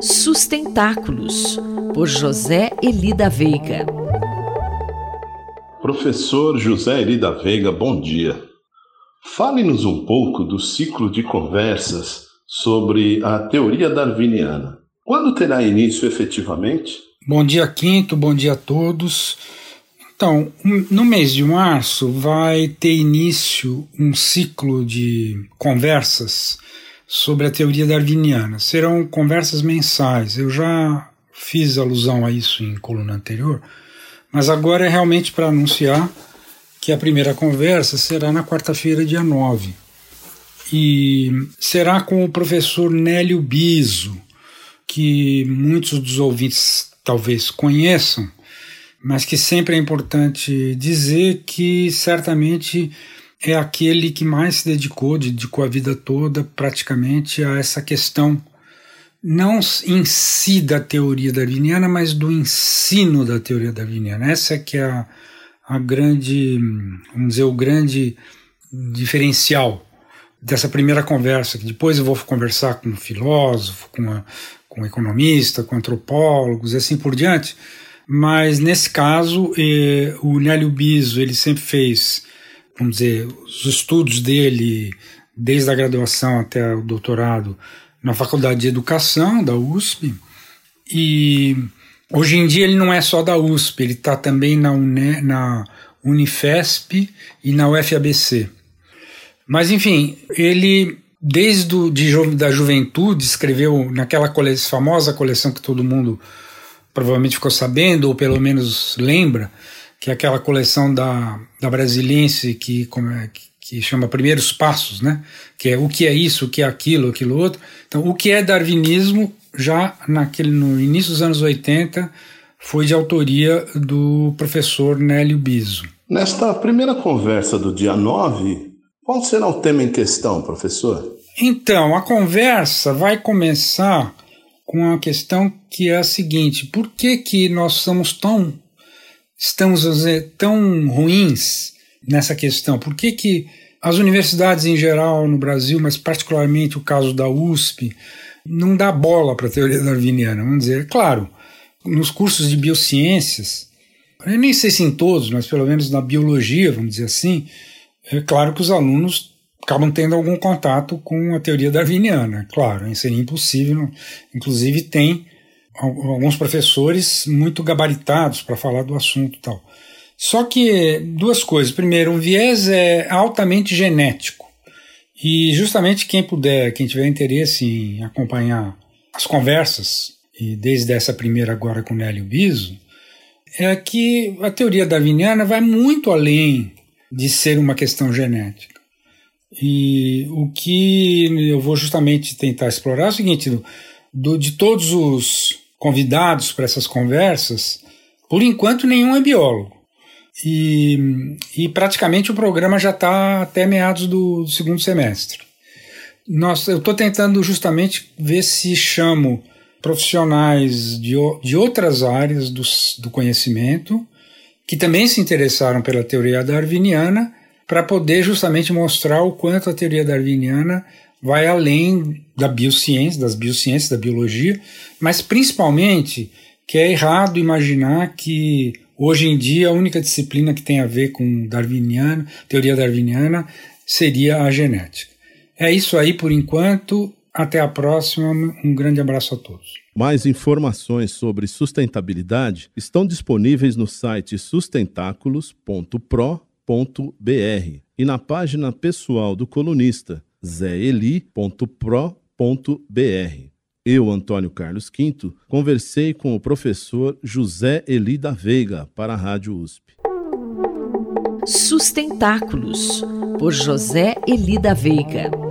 Sustentáculos, por José Elida Veiga. Professor José Elida Veiga, bom dia. Fale-nos um pouco do ciclo de conversas sobre a teoria darwiniana. Quando terá início efetivamente? Bom dia, Quinto, bom dia a todos. Então, no mês de março vai ter início um ciclo de conversas sobre a teoria darwiniana. Serão conversas mensais. Eu já fiz alusão a isso em coluna anterior, mas agora é realmente para anunciar que a primeira conversa será na quarta-feira, dia 9. E será com o professor Nélio Biso, que muitos dos ouvintes talvez conheçam, mas que sempre é importante dizer que certamente é aquele que mais se dedicou, dedicou a vida toda praticamente a essa questão, não em si da teoria darwiniana, mas do ensino da teoria darwiniana. Essa é que é a, a grande, vamos dizer, o grande diferencial dessa primeira conversa, que depois eu vou conversar com um filósofo, com, a, com um economista, com antropólogos e assim por diante, mas nesse caso eh, o Nélio Biso ele sempre fez vamos dizer, os estudos dele, desde a graduação até o doutorado, na Faculdade de Educação da USP. E hoje em dia ele não é só da USP, ele está também na, UNE, na Unifesp e na UFABC. Mas, enfim, ele, desde do, de, da juventude, escreveu naquela cole, famosa coleção que todo mundo provavelmente ficou sabendo, ou pelo menos lembra, que é aquela coleção da, da Brasiliense que, como é, que chama Primeiros Passos, né? que é o que é isso, o que é aquilo, aquilo outro. Então, o que é darwinismo, já naquele, no início dos anos 80, foi de autoria do professor Nélio Biso. Nesta primeira conversa do dia 9, qual será o tema em questão, professor? Então, a conversa vai começar com a questão que é a seguinte: por que, que nós somos tão estamos dizer, tão ruins nessa questão? Por que, que as universidades em geral no Brasil, mas particularmente o caso da USP, não dá bola para a teoria darwiniana? Vamos dizer, é claro, nos cursos de biociências, eu nem sei se em todos, mas pelo menos na biologia, vamos dizer assim, é claro que os alunos acabam tendo algum contato com a teoria darwiniana, claro, seria impossível, inclusive tem alguns professores muito gabaritados para falar do assunto tal. Só que duas coisas. Primeiro, o viés é altamente genético. E justamente quem puder, quem tiver interesse em acompanhar as conversas, e desde essa primeira agora com Nélio Biso, é que a teoria darwiniana vai muito além de ser uma questão genética. E o que eu vou justamente tentar explorar é o seguinte: do, de todos os convidados para essas conversas, por enquanto nenhum é biólogo. E, e praticamente o programa já está até meados do, do, segundo semestre. Nós, eu estou tentando justamente ver se chamo profissionais de, de outras áreas do, do conhecimento que também se interessaram pela teoria darwiniana para poder justamente mostrar o quanto a teoria darwiniana vai além da biociência, das biociências, da biologia, mas principalmente que é errado imaginar que hoje em dia a única disciplina que tem a ver com darwiniana, teoria darwiniana, seria a genética. É isso aí por enquanto. Até a próxima. Um grande abraço a todos. Mais informações sobre sustentabilidade estão disponíveis no site sustentáculos.pro.br e na página pessoal do colunista zeeli.pro.br. Eu, Antônio Carlos Quinto, conversei com o professor José Eli da Veiga para a Rádio USP. Sustentáculos, por José Eli da Veiga.